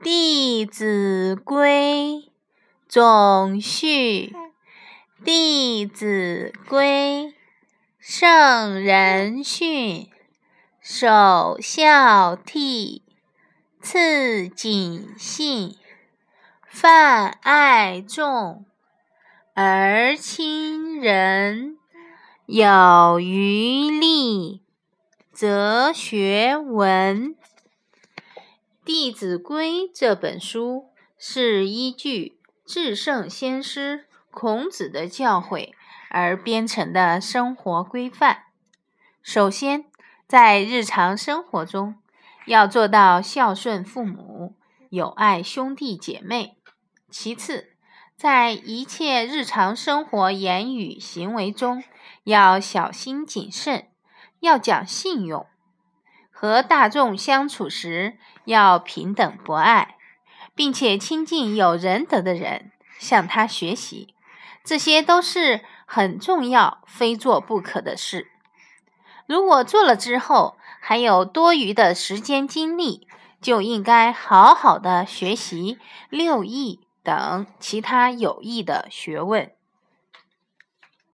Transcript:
《弟子规》总序，《弟子规》圣人训，首孝悌，次谨信，泛爱众，而亲仁。有余力，则学文。《弟子规》这本书是依据至圣先师孔子的教诲而编成的生活规范。首先，在日常生活中要做到孝顺父母、友爱兄弟姐妹；其次，在一切日常生活言语行为中要小心谨慎，要讲信用。和大众相处时要平等博爱，并且亲近有仁德的人，向他学习，这些都是很重要、非做不可的事。如果做了之后还有多余的时间精力，就应该好好的学习六艺等其他有益的学问。